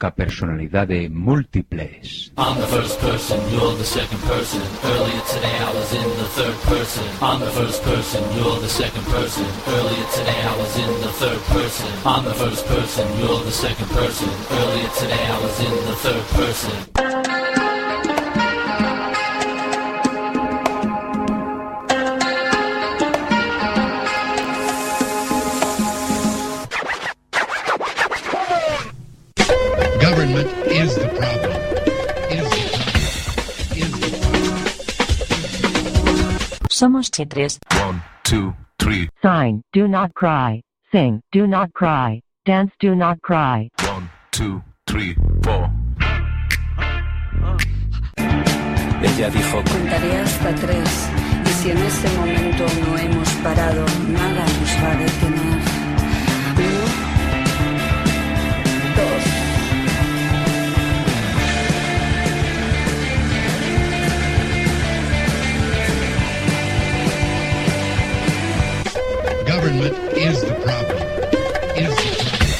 Doídos ca personalidade múltiples. Problem. Somos chitres. One, two, three. Sign, do not cry. Sing, do not cry. Dance, do not cry. One, two, three, four. Ella dijo, Contaré hasta tres y si en ese momento no hemos parado, nada nos va a detener. Government is the problem. Is the problem.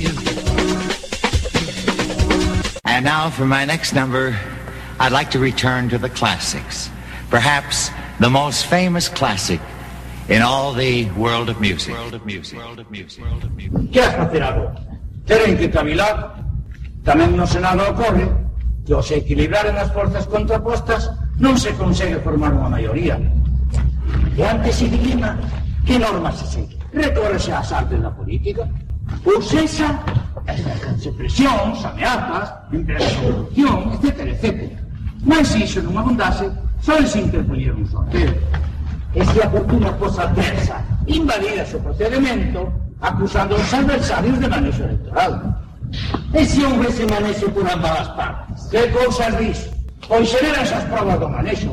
Is the problem. And now for my next number, I'd like to return to the classics. Perhaps the most famous classic in all the world of music. World of music. World of music. World of music. que has facer agora? Teren que cavilar. Tamén no Senado ocorre que ao se equilibraren as forzas contrapostas non se consegue formar unha maioría. E antes se dilema que normas se segue. Recórrese ás artes da política. Ou sexa, exercense presións, ameazas, empresas de corrupción, etc, etc. Mas se iso non abundase, só se interpoñer un sorteo. E se a fortuna fosa adversa, invalida o procedimento, acusando aos adversarios de manexo electoral. E se houvese manexo por ambas as partes? Que cousas dis? Pois xeran esas provas do manexo.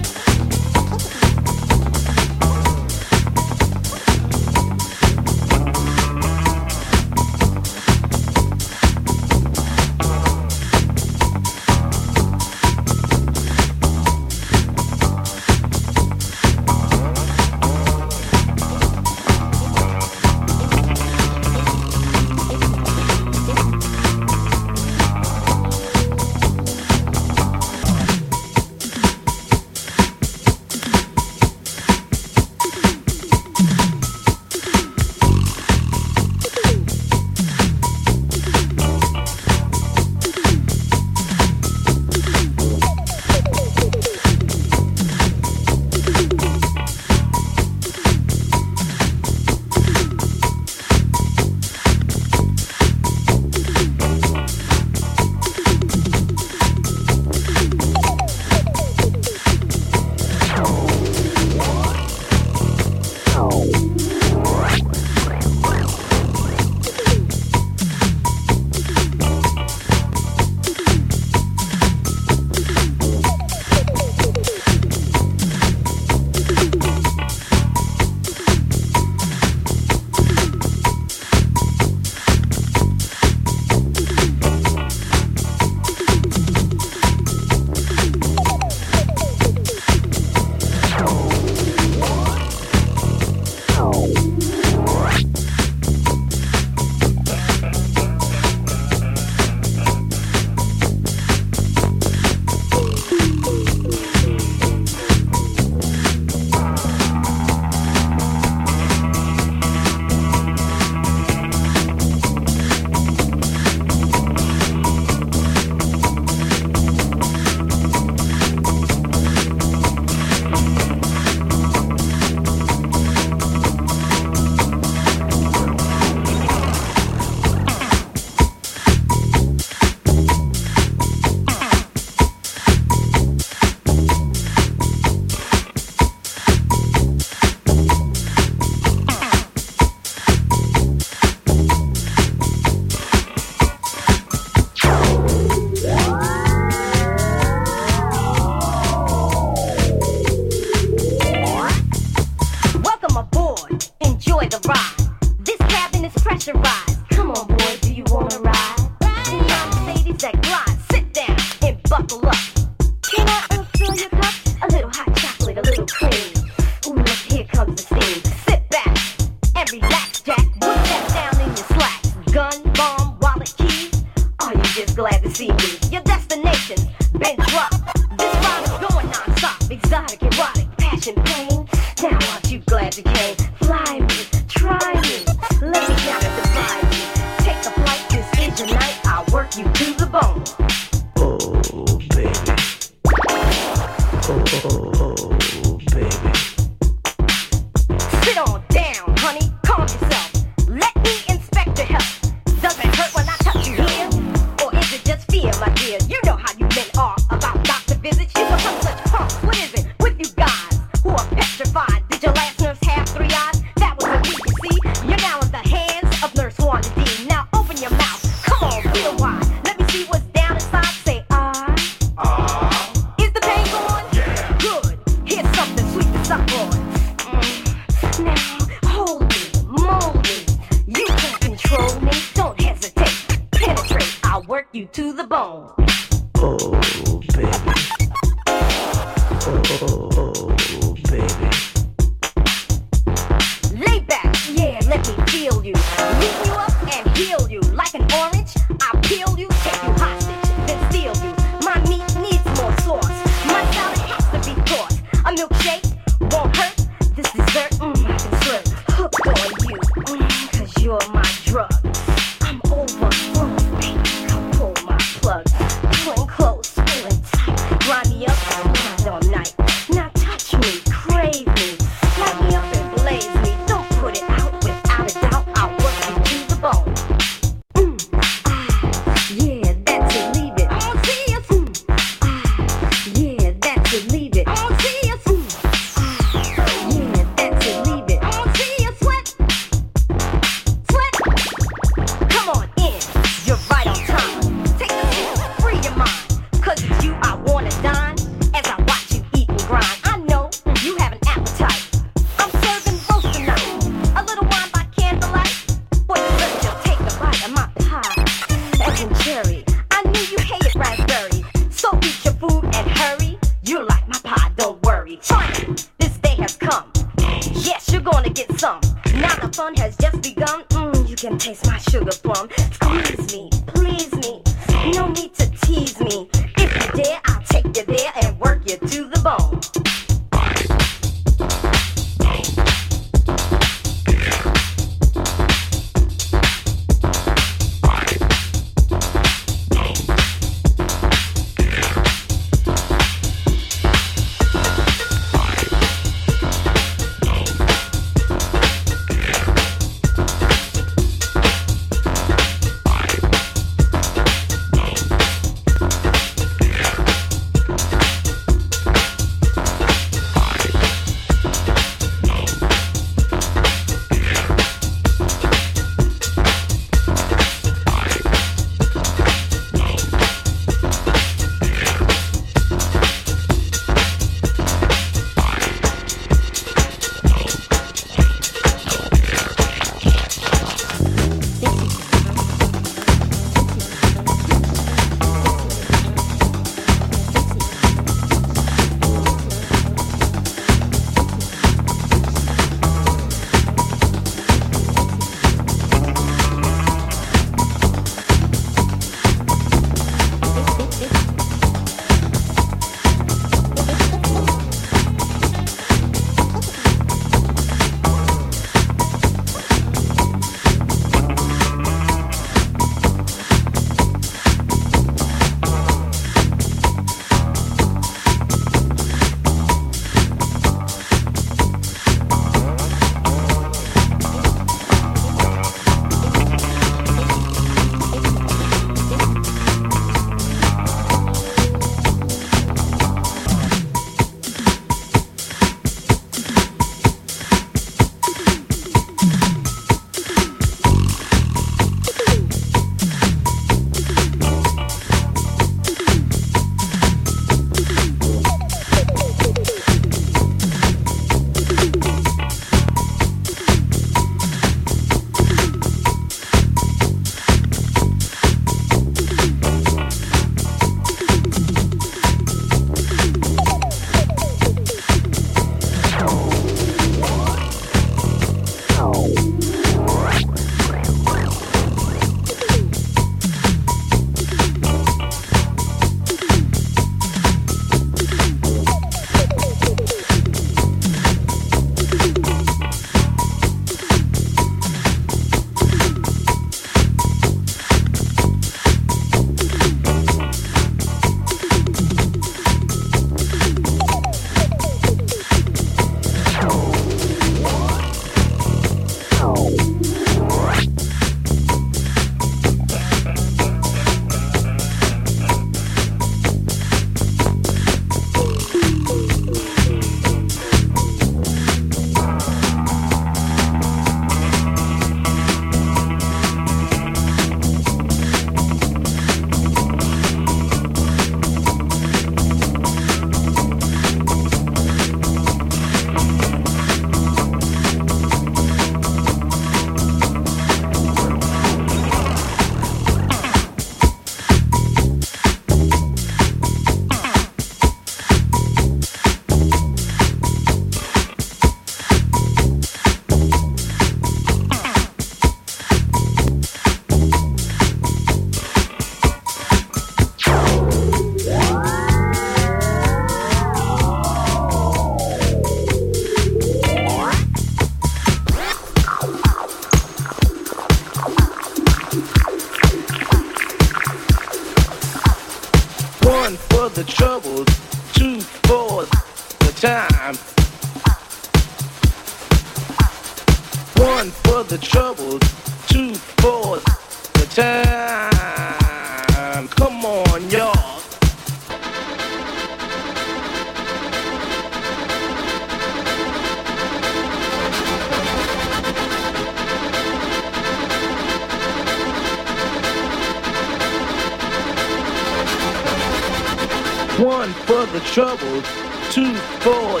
for the trouble, two for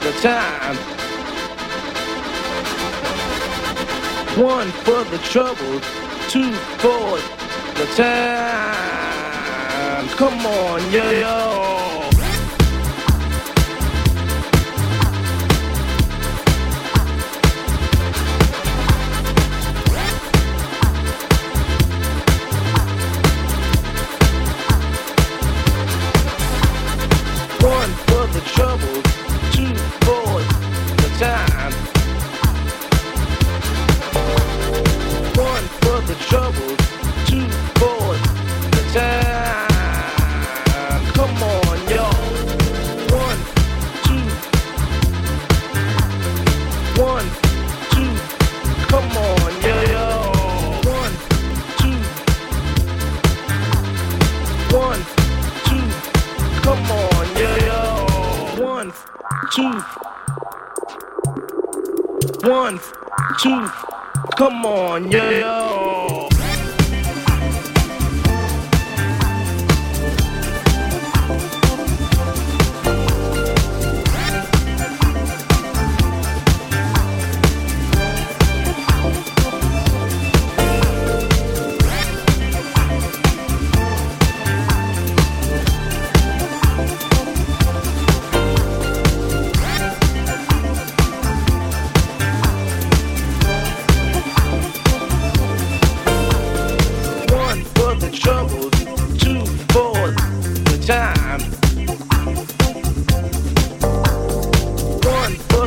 the time. One for the trouble, two for the time. Come on, yo, yo.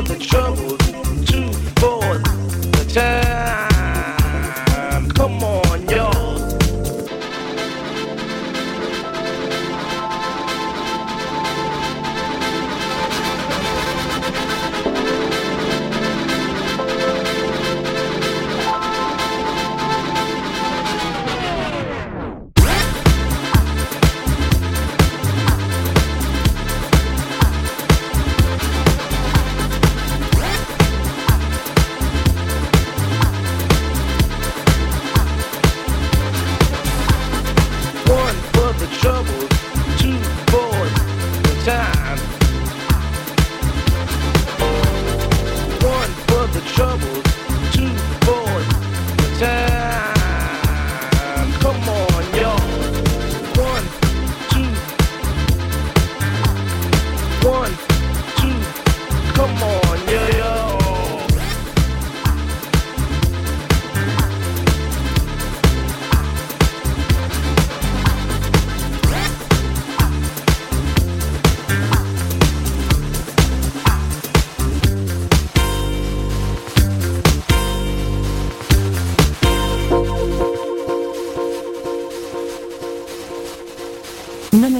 the trouble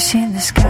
see the sky.